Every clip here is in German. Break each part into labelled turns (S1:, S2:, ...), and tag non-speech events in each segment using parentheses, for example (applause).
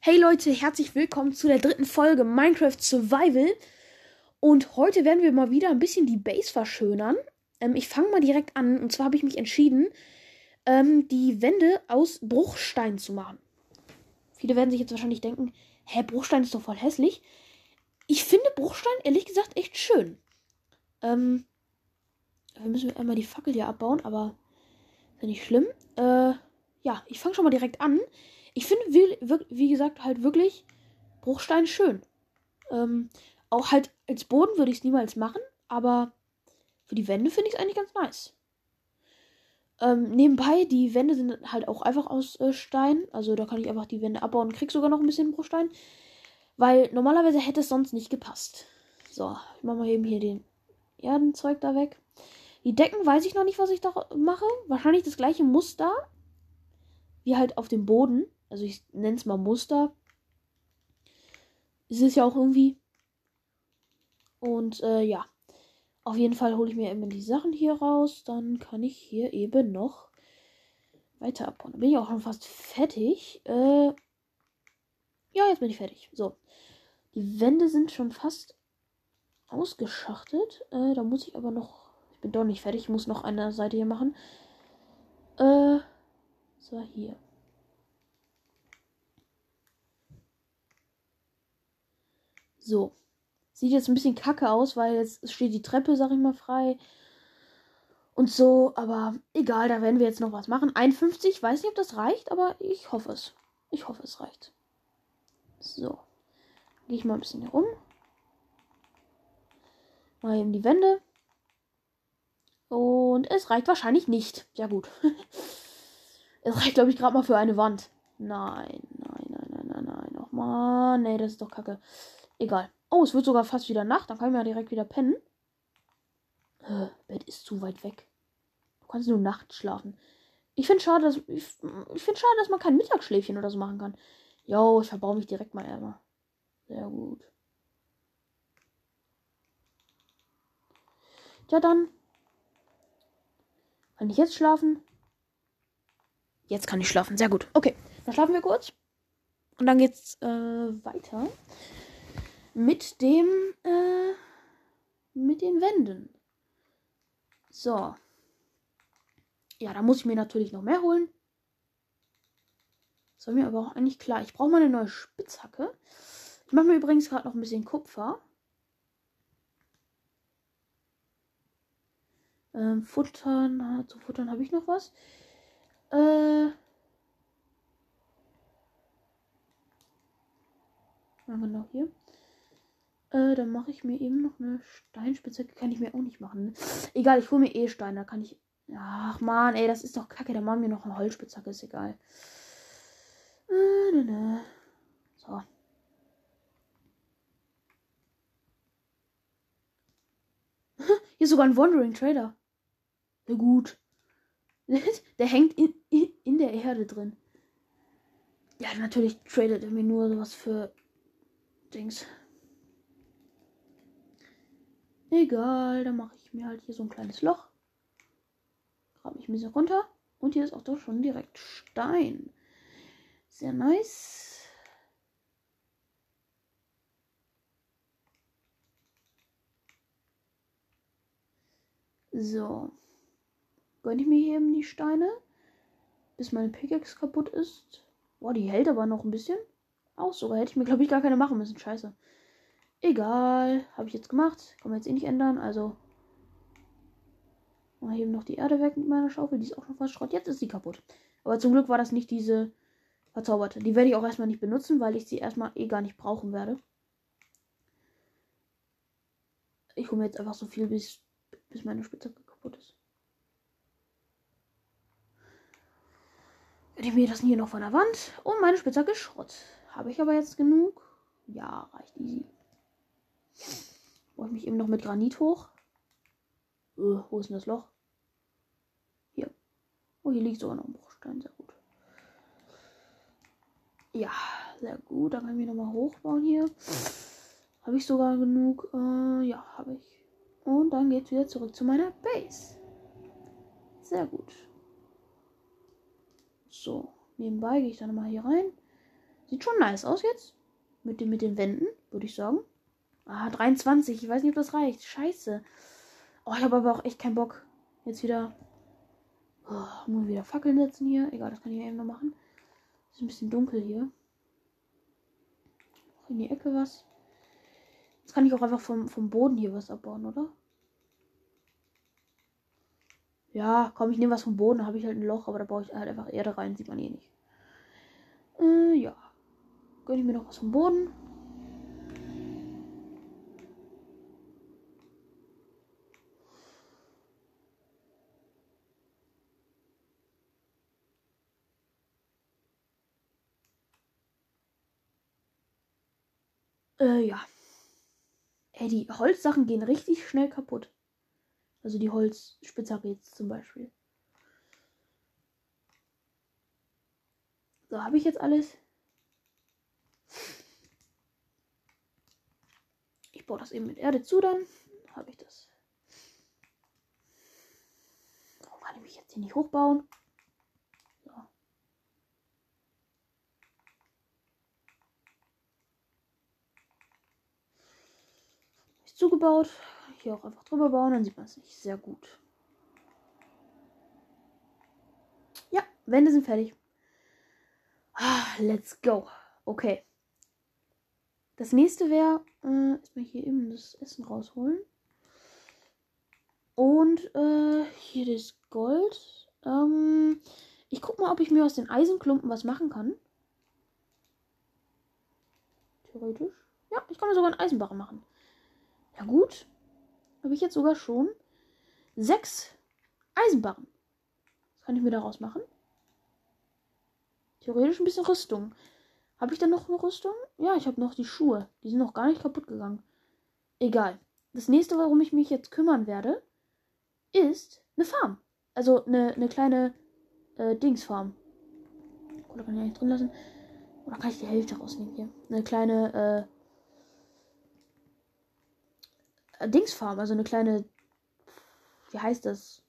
S1: Hey Leute, herzlich willkommen zu der dritten Folge Minecraft Survival. Und heute werden wir mal wieder ein bisschen die Base verschönern. Ähm, ich fange mal direkt an. Und zwar habe ich mich entschieden, ähm, die Wände aus Bruchstein zu machen. Viele werden sich jetzt wahrscheinlich denken, hä, Bruchstein ist doch voll hässlich. Ich finde Bruchstein ehrlich gesagt echt schön. Ähm, wir müssen einmal die Fackel hier abbauen, aber ist ja nicht schlimm. Äh, ja, ich fange schon mal direkt an. Ich finde, wie, wie, gesagt, halt wirklich Bruchstein schön. Ähm, auch halt als Boden würde ich es niemals machen, aber für die Wände finde ich es eigentlich ganz nice. Ähm, nebenbei, die Wände sind halt auch einfach aus äh, Stein. Also da kann ich einfach die Wände abbauen und krieg sogar noch ein bisschen Bruchstein. Weil normalerweise hätte es sonst nicht gepasst. So, ich mache mal eben hier den Erdenzeug da weg. Die Decken weiß ich noch nicht, was ich da mache. Wahrscheinlich das gleiche Muster wie halt auf dem Boden also ich nenne es mal Muster. Es ist ja auch irgendwie. Und äh, ja. Auf jeden Fall hole ich mir immer die Sachen hier raus. Dann kann ich hier eben noch weiter abbauen. Dann bin ich auch schon fast fertig. Äh, ja, jetzt bin ich fertig. So. Die Wände sind schon fast ausgeschachtet. Äh, da muss ich aber noch. Ich bin doch nicht fertig. Ich muss noch eine Seite hier machen. Äh, so, hier. So. Sieht jetzt ein bisschen kacke aus, weil jetzt steht die Treppe, sag ich mal, frei. Und so, aber egal, da werden wir jetzt noch was machen. 51, weiß nicht, ob das reicht, aber ich hoffe es. Ich hoffe, es reicht. So. Gehe ich mal ein bisschen hier rum. Mal eben die Wände. Und es reicht wahrscheinlich nicht. Ja, gut. (laughs) es reicht, glaube ich, gerade mal für eine Wand. Nein, nein, nein, nein, nein, nein. Och man, nee, das ist doch kacke. Egal. Oh, es wird sogar fast wieder Nacht. Dann kann ich ja direkt wieder pennen. Äh, Bett ist zu weit weg. Du kannst nur nachts schlafen. Ich finde schade, dass ich, ich finde schade, dass man kein Mittagsschläfchen oder so machen kann. Jo, ich verbaue mich direkt mal einmal. Sehr gut. Ja, dann. Kann ich jetzt schlafen? Jetzt kann ich schlafen. Sehr gut. Okay, dann schlafen wir kurz. Und dann geht's äh, weiter mit dem, äh, mit den Wänden. So. Ja, da muss ich mir natürlich noch mehr holen. Das war mir aber auch eigentlich klar. Ich brauche mal eine neue Spitzhacke. Ich mache mir übrigens gerade noch ein bisschen Kupfer. Ähm, Futtern, zu futtern habe ich noch was. Äh. Machen wir noch hier. Äh, dann mache ich mir eben noch eine Steinspitzhacke. Kann ich mir auch nicht machen. Egal, ich hole mir eh Stein. Da kann ich. Ach man, ey, das ist doch kacke. Da machen wir noch eine Holzspitzhacke. Ist egal. Äh, ne, ne. So. (laughs) Hier ist sogar ein Wandering Trader. Na gut. (laughs) Der hängt in, in, in der Erde drin. Ja, natürlich tradet er mir nur sowas für Dings. Egal, dann mache ich mir halt hier so ein kleines Loch. Grabe ich ein bisschen runter. Und hier ist auch doch schon direkt Stein. Sehr nice. So. Gönne ich mir hier eben die Steine. Bis meine Pickaxe kaputt ist. Boah, die hält aber noch ein bisschen. Auch sogar. Hätte ich mir, glaube ich, gar keine machen müssen. Scheiße. Egal. Habe ich jetzt gemacht. Kann man jetzt eh nicht ändern. Also. Mal eben noch die Erde weg mit meiner Schaufel. Die ist auch schon fast Schrott. Jetzt ist sie kaputt. Aber zum Glück war das nicht diese verzauberte. Die werde ich auch erstmal nicht benutzen, weil ich sie erstmal eh gar nicht brauchen werde. Ich hole mir jetzt einfach so viel, bis, bis meine Spitzhacke kaputt ist. Ich mir das hier noch von der Wand. Und meine Spitzhacke ist Schrott. Habe ich aber jetzt genug? Ja, reicht easy. Baue ich mich eben noch mit Granit hoch. Uh, wo ist denn das Loch? Hier. Oh, hier liegt sogar noch ein Bruchstein. Sehr gut. Ja, sehr gut. Dann können wir nochmal hochbauen hier. Habe ich sogar genug? Äh, ja, habe ich. Und dann geht es wieder zurück zu meiner Base. Sehr gut. So, nebenbei gehe ich dann mal hier rein. Sieht schon nice aus jetzt. Mit, den, mit den Wänden, würde ich sagen. Ah, 23. Ich weiß nicht, ob das reicht. Scheiße. Oh, ich habe aber auch echt keinen Bock. Jetzt wieder. Oh, muss wieder Fackeln setzen hier. Egal, das kann ich eben noch machen. Ist ein bisschen dunkel hier. In die Ecke was. Jetzt kann ich auch einfach vom, vom Boden hier was abbauen, oder? Ja, komm, ich nehme was vom Boden, habe ich halt ein Loch, aber da baue ich halt einfach Erde rein, sieht man eh nicht. Äh, ja. Gönne ich mir noch was vom Boden. Äh, ja. Ey, die Holzsachen gehen richtig schnell kaputt. Also die Holzspitzhacke jetzt zum Beispiel. So, habe ich jetzt alles? Ich baue das eben mit Erde zu, dann habe ich das. Warum kann ich mich jetzt hier nicht hochbauen? Zugebaut. Hier auch einfach drüber bauen, dann sieht man es nicht. Sehr gut. Ja, Wände sind fertig. Ah, let's go. Okay. Das nächste wäre, äh, erstmal hier eben das Essen rausholen. Und äh, hier das Gold. Ähm, ich guck mal, ob ich mir aus den Eisenklumpen was machen kann. Theoretisch. Ja, ich kann mir sogar einen Eisenbarren machen. Ja gut. Habe ich jetzt sogar schon sechs Eisenbarren. Was kann ich mir daraus machen? Theoretisch ein bisschen Rüstung. Habe ich dann noch eine Rüstung? Ja, ich habe noch die Schuhe. Die sind noch gar nicht kaputt gegangen. Egal. Das nächste, worum ich mich jetzt kümmern werde, ist eine Farm. Also eine, eine kleine äh, Dingsfarm. Oder kann ich nicht drin lassen? Oder kann ich die Hälfte rausnehmen hier? Eine kleine äh, Dingsfarm, also eine kleine. Wie heißt das?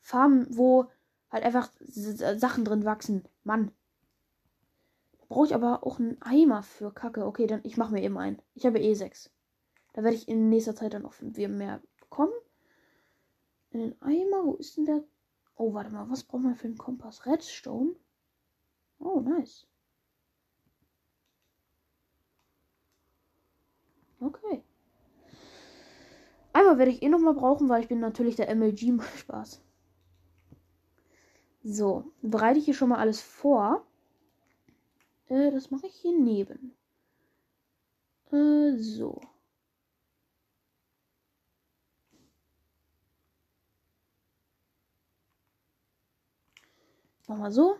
S1: Farm, wo halt einfach Sachen drin wachsen. Mann. Brauche ich aber auch einen Eimer für Kacke. Okay, dann ich mache mir eben einen. Ich habe eh sechs. Da werde ich in nächster Zeit dann auch mehr bekommen. In den Eimer, wo ist denn der? Oh, warte mal, was braucht man für einen Kompass? Redstone? Oh, nice. Okay. Einmal werde ich eh noch mal brauchen, weil ich bin natürlich der MLG. (laughs) Spaß. So, bereite ich hier schon mal alles vor. Äh, das mache ich hier neben. Äh, so. Mach mal so.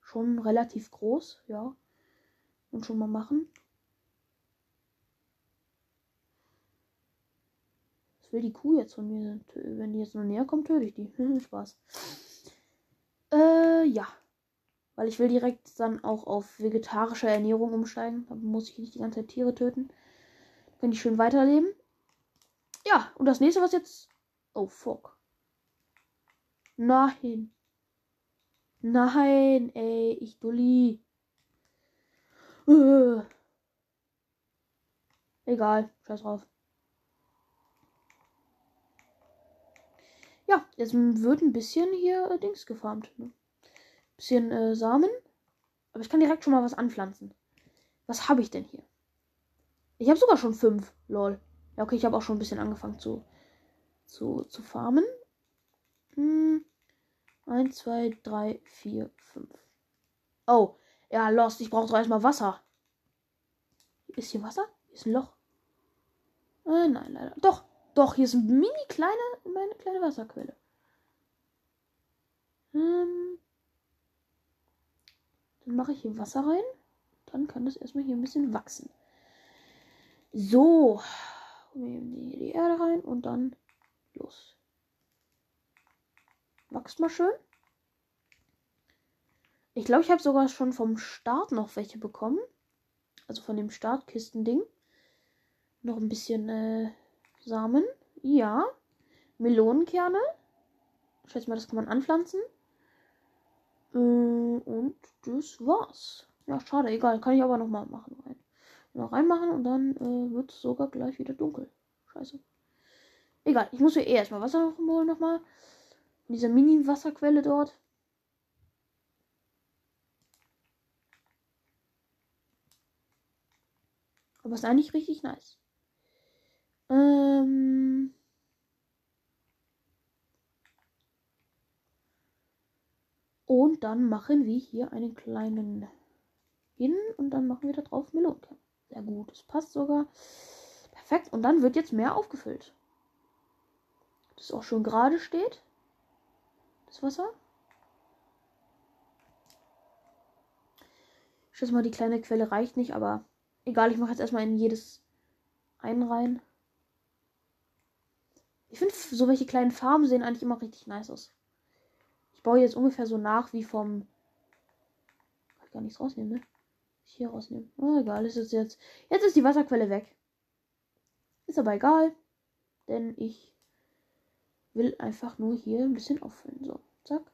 S1: Schon relativ groß, ja. Und schon mal machen. Will die Kuh jetzt von mir? Wenn die jetzt nur näher kommt, töte ich die. (laughs) Spaß. Äh, ja. Weil ich will direkt dann auch auf vegetarische Ernährung umsteigen. Da muss ich nicht die ganze Zeit Tiere töten. Können die schön weiterleben. Ja, und das nächste, was jetzt. Oh, fuck. Nein. Nein, ey, ich dulli. Äh. Egal, scheiß drauf. Ja, jetzt wird ein bisschen hier äh, Dings gefarmt. Ne? Bisschen äh, Samen. Aber ich kann direkt schon mal was anpflanzen. Was habe ich denn hier? Ich habe sogar schon fünf. Lol. Ja, okay, ich habe auch schon ein bisschen angefangen zu, zu, zu farmen. Hm. Eins, zwei, drei, vier, fünf. Oh, ja, Lost. Ich brauche doch erstmal Wasser. Ist hier Wasser? Ist ein Loch. Äh, nein, leider. Doch. Doch, hier ist eine mini kleine, meine kleine Wasserquelle. Ähm, dann mache ich hier Wasser rein. Dann kann das erstmal hier ein bisschen wachsen. So. Nehmen die, die Erde rein und dann los. Wächst mal schön. Ich glaube, ich habe sogar schon vom Start noch welche bekommen. Also von dem Startkisten-Ding. Noch ein bisschen äh, Samen. Ja. Melonenkerne. Ich schätze mal, das kann man anpflanzen. Äh, und das war's. Ja, schade, egal. Kann ich aber nochmal machen. Rein. Noch reinmachen und dann äh, wird es sogar gleich wieder dunkel. Scheiße. Egal, ich muss hier eh erstmal Wasser holen nochmal. Diese Mini-Wasserquelle dort. Aber ist eigentlich richtig nice. Ähm. Und dann machen wir hier einen kleinen hin und dann machen wir da drauf Melonenkern. Sehr gut, das passt sogar. Perfekt. Und dann wird jetzt mehr aufgefüllt. Das auch schon gerade steht. Das Wasser. Ich schätze mal, die kleine Quelle reicht nicht, aber egal, ich mache jetzt erstmal in jedes einen rein. Ich finde, so welche kleinen Farben sehen eigentlich immer richtig nice aus. Baue jetzt ungefähr so nach wie vom. Kann ich gar nichts rausnehmen, ne? Hier rausnehmen. Oh, egal, ist es jetzt. Jetzt ist die Wasserquelle weg. Ist aber egal. Denn ich will einfach nur hier ein bisschen auffüllen. So, zack.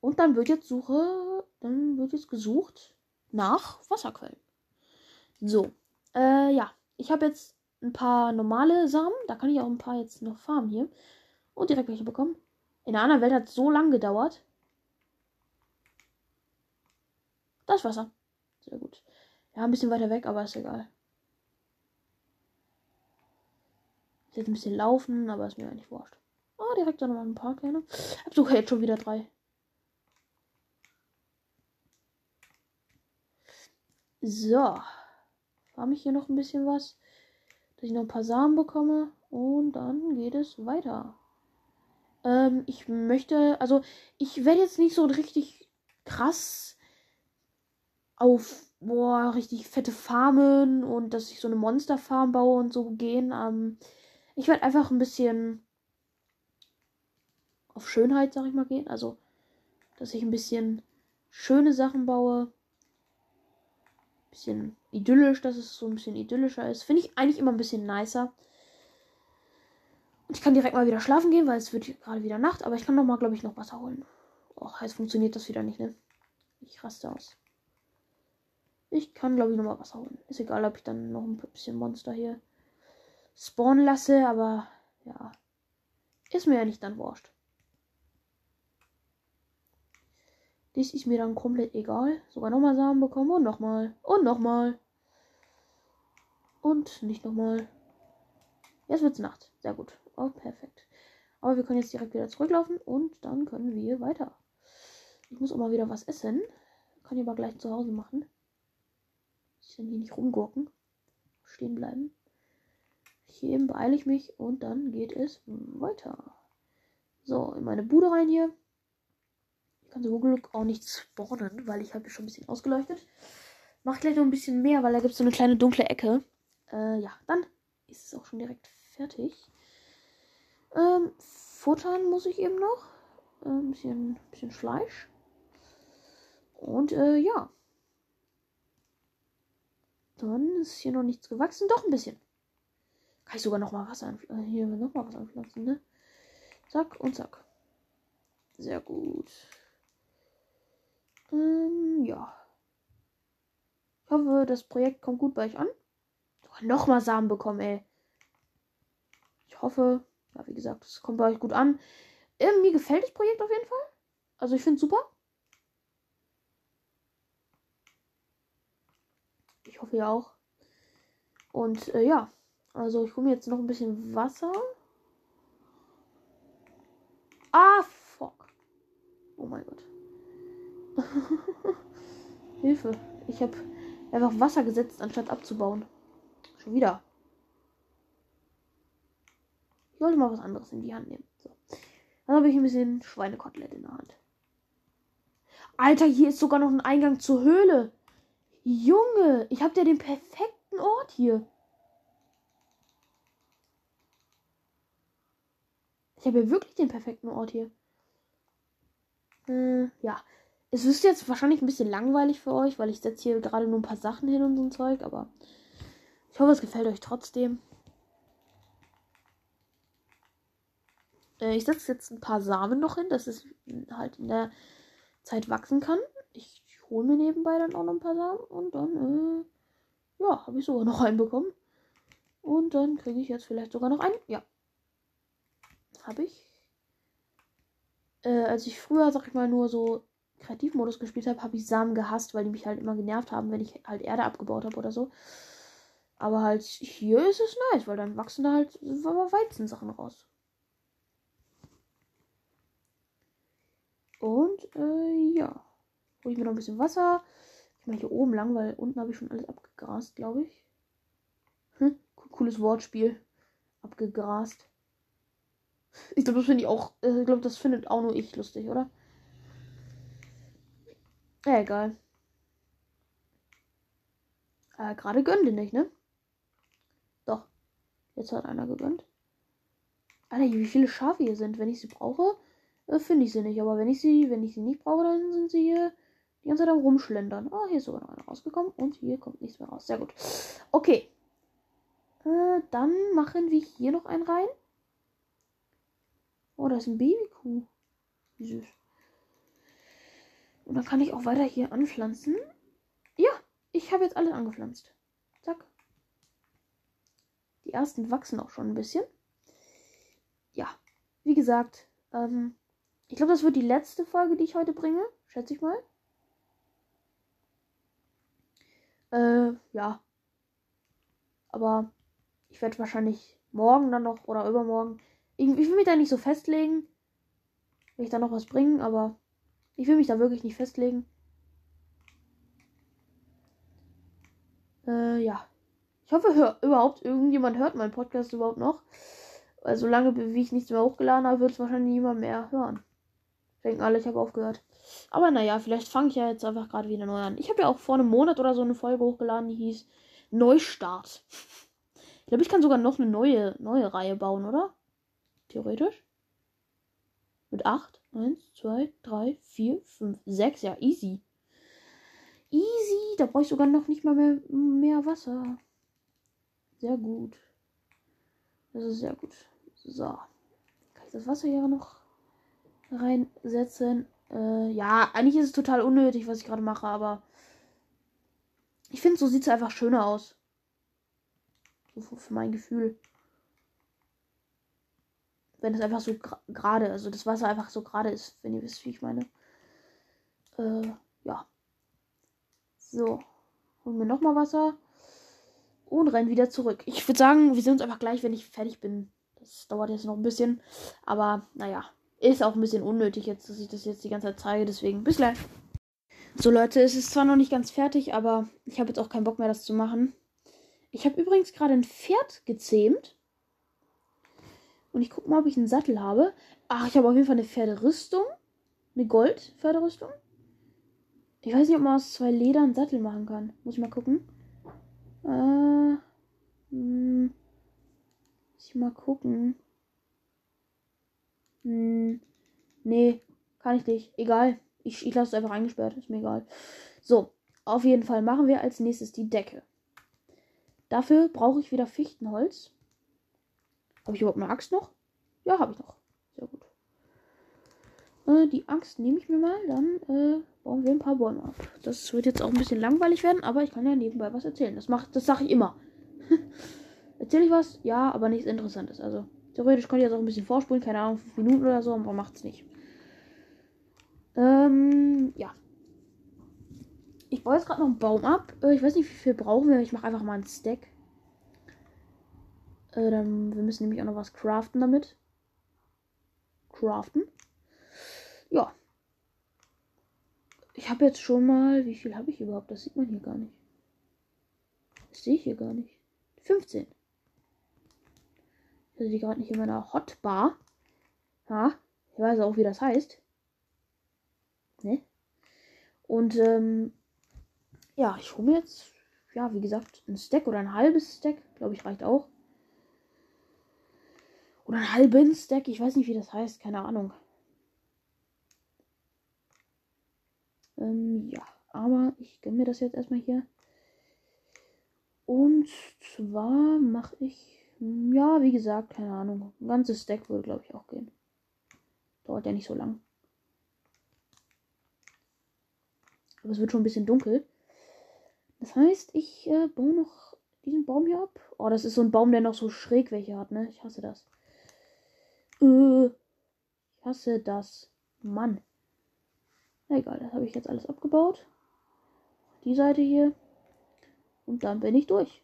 S1: Und dann wird jetzt Suche, dann wird jetzt gesucht nach Wasserquellen. So, äh, ja, ich habe jetzt ein paar normale Samen. Da kann ich auch ein paar jetzt noch farmen hier. Und direkt welche bekommen. In der anderen Welt hat es so lange gedauert. Das Wasser. Sehr gut. Ja, ein bisschen weiter weg, aber ist egal. Ich jetzt ein bisschen laufen, aber ist mir eigentlich wurscht. Oh, direkt da nochmal ein paar kleine. Ich hab sogar jetzt schon wieder drei. So. Farm ich hier noch ein bisschen was. Dass ich noch ein paar Samen bekomme. Und dann geht es weiter. Ähm, ich möchte, also ich werde jetzt nicht so richtig krass auf boah, richtig fette Farmen und dass ich so eine Monsterfarm baue und so gehen. Ähm, ich werde einfach ein bisschen auf Schönheit, sag ich mal, gehen. Also, dass ich ein bisschen schöne Sachen baue. Bisschen idyllisch, dass es so ein bisschen idyllischer ist. Finde ich eigentlich immer ein bisschen nicer. Ich kann direkt mal wieder schlafen gehen, weil es wird gerade wieder Nacht. Aber ich kann noch mal, glaube ich, noch Wasser holen. Och, jetzt funktioniert das wieder nicht, ne? Ich raste aus. Ich kann, glaube ich, noch mal Wasser holen. Ist egal, ob ich dann noch ein bisschen Monster hier spawnen lasse, aber ja. Ist mir ja nicht dann wurscht. Dies ist mir dann komplett egal. Sogar nochmal Samen bekommen und nochmal. Und nochmal. Und nicht nochmal. Jetzt wird's Nacht. Sehr gut. Oh, perfekt. Aber wir können jetzt direkt wieder zurücklaufen und dann können wir weiter. Ich muss auch mal wieder was essen. Kann ich aber gleich zu Hause machen. Ich kann hier nicht rumgurken. Stehen bleiben. Hier beeile ich mich und dann geht es weiter. So, in meine Bude rein hier. Ich kann so Glück auch nicht spawnen, weil ich habe schon ein bisschen ausgeleuchtet. Mach gleich noch ein bisschen mehr, weil da gibt es so eine kleine dunkle Ecke. Äh, ja, dann ist es auch schon direkt fertig. Ähm, futtern muss ich eben noch. Äh, ein bisschen, bisschen Fleisch. Und äh, ja. Dann ist hier noch nichts gewachsen. Doch ein bisschen. Kann ich sogar noch mal Wasser anpflanzen. Äh, hier noch mal was anpflanzen, ne? Zack und zack. Sehr gut. Ähm, ja. Ich hoffe, das Projekt kommt gut bei euch an. Sogar noch mal Samen bekommen, ey. Ich hoffe, ja, wie gesagt, es kommt bei euch gut an. Ähm, mir gefällt das Projekt auf jeden Fall. Also ich finde es super. Ich hoffe ja auch. Und äh, ja, also ich hole mir jetzt noch ein bisschen Wasser. Ah, fuck. Oh mein Gott. (laughs) Hilfe. Ich habe einfach Wasser gesetzt, anstatt abzubauen. Schon wieder. Ich wollte mal was anderes in die Hand nehmen. So. Dann habe ich ein bisschen Schweinekotelett in der Hand. Alter, hier ist sogar noch ein Eingang zur Höhle. Junge, ich habe ja den perfekten Ort hier. Ich habe ja wirklich den perfekten Ort hier. Äh, ja. Es ist jetzt wahrscheinlich ein bisschen langweilig für euch, weil ich setze hier gerade nur ein paar Sachen hin und so ein Zeug, aber ich hoffe, es gefällt euch trotzdem. Äh, ich setze jetzt ein paar Samen noch hin, dass es halt in der Zeit wachsen kann. Ich hole mir nebenbei dann auch noch ein paar Samen und dann, äh, ja, habe ich sogar noch einen bekommen. Und dann kriege ich jetzt vielleicht sogar noch einen. Ja. Habe ich. Äh, als ich früher, sag ich mal, nur so Kreativmodus gespielt habe, habe ich Samen gehasst, weil die mich halt immer genervt haben, wenn ich halt Erde abgebaut habe oder so. Aber halt hier ist es nice, weil dann wachsen da halt Weizensachen raus. Und äh, ja. Hole ich mir noch ein bisschen Wasser. Ich mache hier oben lang, weil unten habe ich schon alles abgegrast, glaube ich. Hm, cooles Wortspiel. Abgegrast. Ich glaube, das finde ich auch. Äh, ich glaube, das findet auch nur ich lustig, oder? Ja, egal. Äh, gerade gönnt nicht, ne? Jetzt hat einer gegönnt. Alter, wie viele Schafe hier sind. Wenn ich sie brauche, äh, finde ich sie nicht. Aber wenn ich sie, wenn ich sie nicht brauche, dann sind sie hier die ganze Zeit am Rumschlendern. Oh, hier ist sogar noch einer rausgekommen. Und hier kommt nichts mehr raus. Sehr gut. Okay. Äh, dann machen wir hier noch einen rein. Oh, da ist ein Babykuh. Wie süß. Und dann kann ich auch weiter hier anpflanzen. Ja, ich habe jetzt alles angepflanzt. Ersten wachsen auch schon ein bisschen. Ja, wie gesagt, ähm, ich glaube, das wird die letzte Folge, die ich heute bringe. Schätze ich mal. Äh, ja. Aber ich werde wahrscheinlich morgen dann noch oder übermorgen. Ich, ich will mich da nicht so festlegen. Will ich da noch was bringen, aber ich will mich da wirklich nicht festlegen. Äh, ja. Ich hoffe, hör, überhaupt irgendjemand hört meinen Podcast überhaupt noch. Weil solange wie ich nichts mehr hochgeladen habe, wird es wahrscheinlich niemand mehr hören. Denken alle, ich habe aufgehört. Aber naja, vielleicht fange ich ja jetzt einfach gerade wieder neu an. Ich habe ja auch vor einem Monat oder so eine Folge hochgeladen, die hieß Neustart. Ich glaube, ich kann sogar noch eine neue, neue Reihe bauen, oder? Theoretisch. Mit 8. 1, 2, 3, 4, 5, 6. Ja, easy. Easy. Da brauche ich sogar noch nicht mal mehr, mehr Wasser. Sehr gut. Das ist sehr gut. So. Kann ich das Wasser hier noch reinsetzen? Äh, ja, eigentlich ist es total unnötig, was ich gerade mache, aber ich finde, so sieht es einfach schöner aus. So für mein Gefühl. Wenn es einfach so gerade, also das Wasser einfach so gerade ist, wenn ihr wisst, wie ich meine. Äh, ja. So. Holen wir nochmal Wasser. Und rennen wieder zurück. Ich würde sagen, wir sehen uns einfach gleich, wenn ich fertig bin. Das dauert jetzt noch ein bisschen. Aber naja, ist auch ein bisschen unnötig jetzt, dass ich das jetzt die ganze Zeit zeige. Deswegen bis gleich. So Leute, es ist zwar noch nicht ganz fertig, aber ich habe jetzt auch keinen Bock mehr, das zu machen. Ich habe übrigens gerade ein Pferd gezähmt. Und ich gucke mal, ob ich einen Sattel habe. Ach, ich habe auf jeden Fall eine Pferderüstung. Eine Gold-Pferderüstung. Ich weiß nicht, ob man aus zwei Leder einen Sattel machen kann. Muss ich mal gucken. Äh, hm, muss ich mal gucken. Hm, nee, kann ich nicht. Egal. Ich, ich lasse es einfach eingesperrt. Ist mir egal. So, auf jeden Fall machen wir als nächstes die Decke. Dafür brauche ich wieder Fichtenholz. Habe ich überhaupt eine Axt noch? Ja, habe ich noch. Sehr gut. Äh, die Axt nehme ich mir mal. Dann äh, bauen wir ein paar Bäume ab. Das wird jetzt auch ein bisschen langweilig werden, aber ich kann ja nebenbei was erzählen. Das, das sage ich immer. (laughs) Erzähle ich was? Ja, aber nichts Interessantes. Also Theoretisch könnt ihr jetzt auch ein bisschen vorspulen, keine Ahnung, 5 Minuten oder so, aber macht's nicht. Ähm, ja. Ich baue jetzt gerade noch einen Baum ab. Äh, ich weiß nicht, wie viel brauchen wir. Ich mache einfach mal einen Stack. Äh, dann, wir müssen nämlich auch noch was craften damit. Craften. Ja. Ich habe jetzt schon mal. Wie viel habe ich überhaupt? Das sieht man hier gar nicht. Das sehe ich hier gar nicht. 15. Ich die gerade nicht in meiner Hotbar. Ja, ich weiß auch, wie das heißt. Ne? Und, ähm, ja, ich hole mir jetzt, ja, wie gesagt, ein Stack oder ein halbes Stack. Glaube ich, reicht auch. Oder einen halben Stack. Ich weiß nicht, wie das heißt. Keine Ahnung. Ähm, ja. Aber ich gönne mir das jetzt erstmal hier. Und zwar mache ich ja, wie gesagt, keine Ahnung. Ein ganzes Stack würde, glaube ich, auch gehen. Dauert ja nicht so lang. Aber es wird schon ein bisschen dunkel. Das heißt, ich äh, baue noch diesen Baum hier ab. Oh, das ist so ein Baum, der noch so schräg welche hat, ne? Ich hasse das. Äh, ich hasse das. Mann. Egal, das habe ich jetzt alles abgebaut. Die Seite hier. Und dann bin ich durch.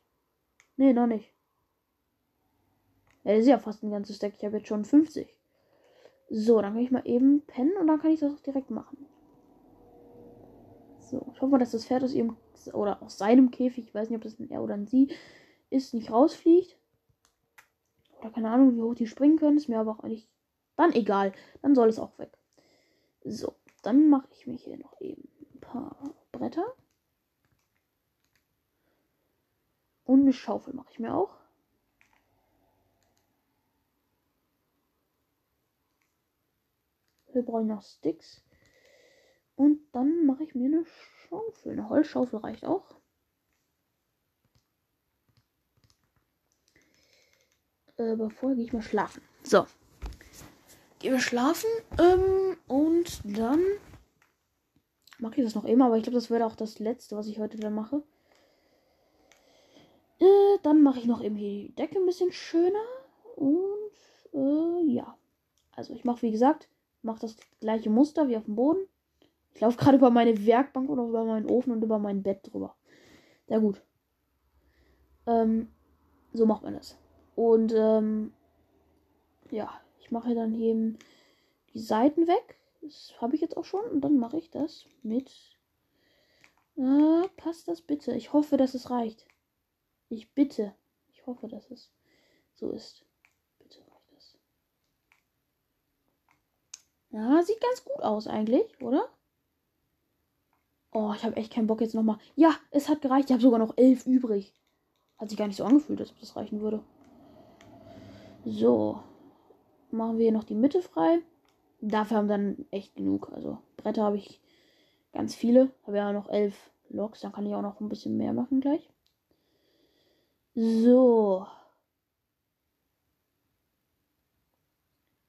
S1: Nee, noch nicht. Ja, das ist ja fast ein ganzes Deck. Ich habe jetzt schon 50. So, dann kann ich mal eben pennen und dann kann ich das auch direkt machen. So, ich hoffe mal, dass das Pferd aus ihrem oder aus seinem Käfig, ich weiß nicht, ob das ein er oder ein sie ist, nicht rausfliegt. Oder keine Ahnung, wie hoch die springen können. Ist mir aber auch eigentlich dann egal. Dann soll es auch weg. So, dann mache ich mir hier noch eben ein paar Bretter. Und eine Schaufel mache ich mir auch. Wir brauchen noch Sticks. Und dann mache ich mir eine Schaufel. Eine Holzschaufel reicht auch. Aber vorher gehe ich mal schlafen. So. Gehen wir schlafen. Ähm, und dann mache ich das noch immer. Aber ich glaube, das wäre auch das letzte, was ich heute dann mache. Äh, dann mache ich noch eben hier die Decke ein bisschen schöner. Und äh, ja. Also ich mache, wie gesagt, mache das gleiche Muster wie auf dem Boden. Ich laufe gerade über meine Werkbank oder über meinen Ofen und über mein Bett drüber. Sehr gut. Ähm, so macht man das. Und ähm, ja, mache dann eben die Seiten weg. Das habe ich jetzt auch schon. Und dann mache ich das mit. Äh, passt das bitte? Ich hoffe, dass es reicht. Ich bitte. Ich hoffe, dass es so ist. Bitte reicht das. Ja, sieht ganz gut aus eigentlich, oder? Oh, ich habe echt keinen Bock jetzt nochmal. Ja, es hat gereicht. Ich habe sogar noch elf übrig. Hat sich gar nicht so angefühlt, ob das reichen würde. So. Machen wir hier noch die Mitte frei. Dafür haben wir dann echt genug. Also Bretter habe ich ganz viele. Habe ja noch elf Loks. Dann kann ich auch noch ein bisschen mehr machen gleich. So.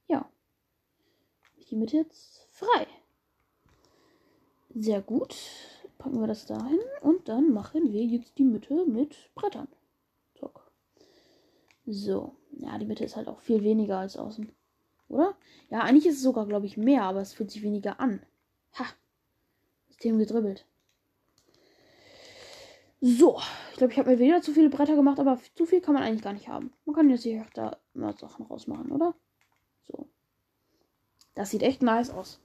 S1: Ja. Die Mitte jetzt frei. Sehr gut. Packen wir das dahin und dann machen wir jetzt die Mitte mit Brettern. So. Ja, die Mitte ist halt auch viel weniger als außen. Oder? Ja, eigentlich ist es sogar, glaube ich, mehr, aber es fühlt sich weniger an. Ha. System gedribbelt. So, ich glaube, ich habe mir wieder zu viele Bretter gemacht, aber zu viel kann man eigentlich gar nicht haben. Man kann jetzt hier da immer Sachen rausmachen, oder? So. Das sieht echt nice aus.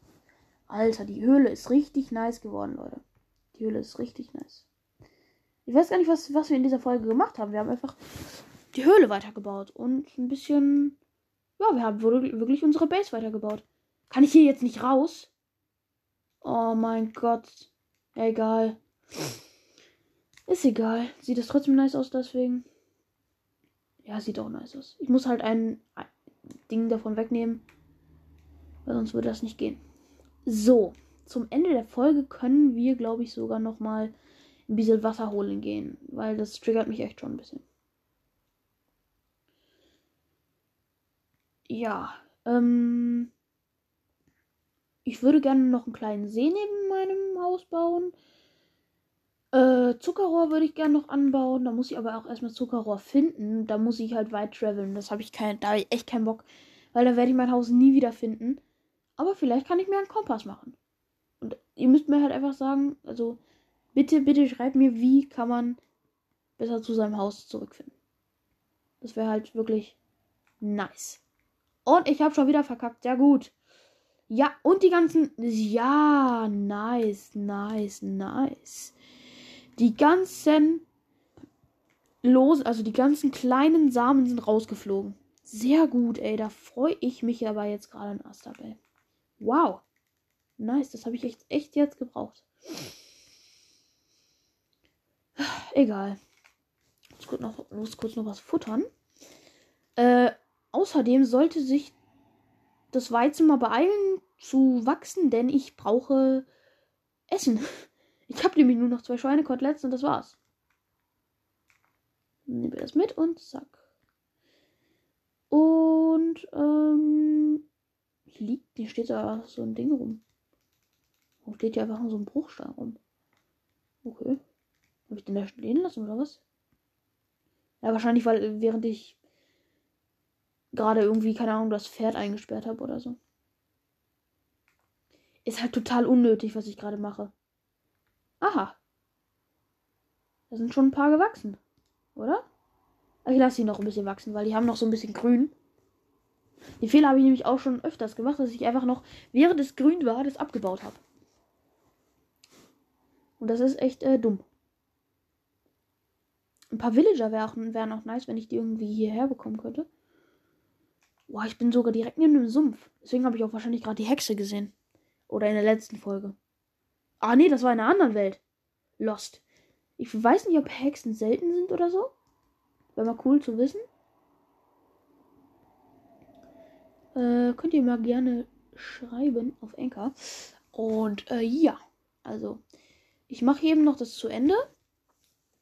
S1: Alter, die Höhle ist richtig nice geworden, Leute. Die Höhle ist richtig nice. Ich weiß gar nicht, was, was wir in dieser Folge gemacht haben. Wir haben einfach die Höhle weitergebaut und ein bisschen. Ja, wir haben wirklich unsere Base weitergebaut. Kann ich hier jetzt nicht raus? Oh mein Gott. Egal. Ist egal. Sieht es trotzdem nice aus, deswegen. Ja, sieht auch nice aus. Ich muss halt ein, Ding davon wegnehmen. Weil sonst würde das nicht gehen. So, zum Ende der Folge können wir, glaube ich, sogar noch mal ein bisschen Wasser holen gehen, weil das triggert mich echt schon ein bisschen. Ja, ähm, ich würde gerne noch einen kleinen See neben meinem Haus bauen. Äh, Zuckerrohr würde ich gerne noch anbauen. Da muss ich aber auch erstmal Zuckerrohr finden. Da muss ich halt weit traveln. Das habe ich kein, da habe ich echt keinen Bock, weil da werde ich mein Haus nie wieder finden. Aber vielleicht kann ich mir einen Kompass machen. Und ihr müsst mir halt einfach sagen, also bitte, bitte schreibt mir, wie kann man besser zu seinem Haus zurückfinden. Das wäre halt wirklich nice. Und ich habe schon wieder verkackt. Ja, gut. Ja, und die ganzen. Ja, nice, nice, nice. Die ganzen los, also die ganzen kleinen Samen sind rausgeflogen. Sehr gut, ey. Da freue ich mich aber jetzt gerade an Astabel. Wow. Nice, das habe ich echt, echt jetzt gebraucht. Egal. Ich muss noch, muss kurz noch was futtern. Äh, außerdem sollte sich das Weizen mal beeilen zu wachsen, denn ich brauche Essen. (laughs) Ich habe nämlich nur noch zwei Schweinekoteletts und das war's. Nehmen wir das mit und zack. Und ähm, Hier liegt, hier steht da so ein Ding rum. Warum steht hier einfach so ein Bruchstein rum? Okay. Habe ich den da stehen lassen oder was? Ja, wahrscheinlich, weil während ich gerade irgendwie, keine Ahnung, das Pferd eingesperrt habe oder so. Ist halt total unnötig, was ich gerade mache. Aha. Da sind schon ein paar gewachsen. Oder? Ich lasse sie noch ein bisschen wachsen, weil die haben noch so ein bisschen grün. Den Fehler habe ich nämlich auch schon öfters gemacht, dass ich einfach noch, während es grün war, das abgebaut habe. Und das ist echt äh, dumm. Ein paar Villager wären wär auch nice, wenn ich die irgendwie hierher bekommen könnte. Boah, ich bin sogar direkt neben dem Sumpf. Deswegen habe ich auch wahrscheinlich gerade die Hexe gesehen. Oder in der letzten Folge. Ah, nee, das war in einer anderen Welt. Lost. Ich weiß nicht, ob Hexen selten sind oder so. Wäre mal cool zu wissen. Äh, könnt ihr mal gerne schreiben auf Enker. Und äh, ja, also ich mache eben noch das zu Ende.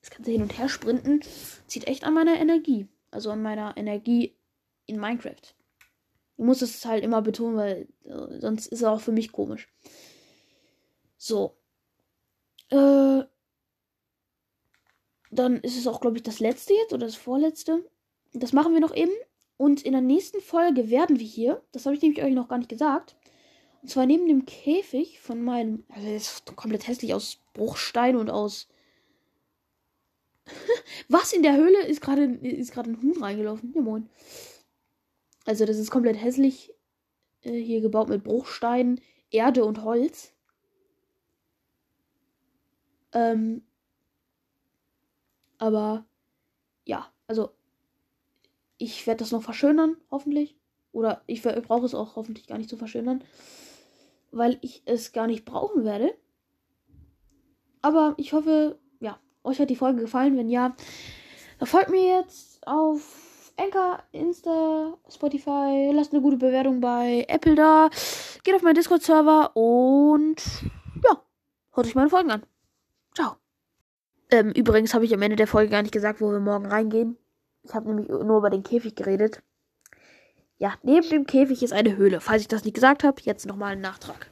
S1: Das ganze Hin und Her sprinten zieht echt an meiner Energie. Also an meiner Energie in Minecraft. Ich muss es halt immer betonen, weil äh, sonst ist es auch für mich komisch. So. Äh, dann ist es auch, glaube ich, das letzte jetzt oder das vorletzte. Das machen wir noch eben. Und in der nächsten Folge werden wir hier, das habe ich nämlich euch noch gar nicht gesagt, und zwar neben dem Käfig von meinem, also das ist komplett hässlich aus Bruchstein und aus. (laughs) Was in der Höhle ist gerade ist gerade ein Huhn reingelaufen? Ja moin. Also das ist komplett hässlich äh, hier gebaut mit Bruchsteinen, Erde und Holz. Ähm, aber ja, also ich werde das noch verschönern, hoffentlich. Oder ich brauche es auch hoffentlich gar nicht zu verschönern, weil ich es gar nicht brauchen werde. Aber ich hoffe, ja, euch hat die Folge gefallen. Wenn ja, dann folgt mir jetzt auf Anchor, Insta, Spotify. Lasst eine gute Bewertung bei Apple da. Geht auf meinen Discord-Server und ja, hört euch meine Folgen an. Ciao. Ähm, übrigens habe ich am Ende der Folge gar nicht gesagt, wo wir morgen reingehen. Ich habe nämlich nur über den Käfig geredet. Ja, neben dem Käfig ist eine Höhle. Falls ich das nicht gesagt habe, jetzt nochmal ein Nachtrag.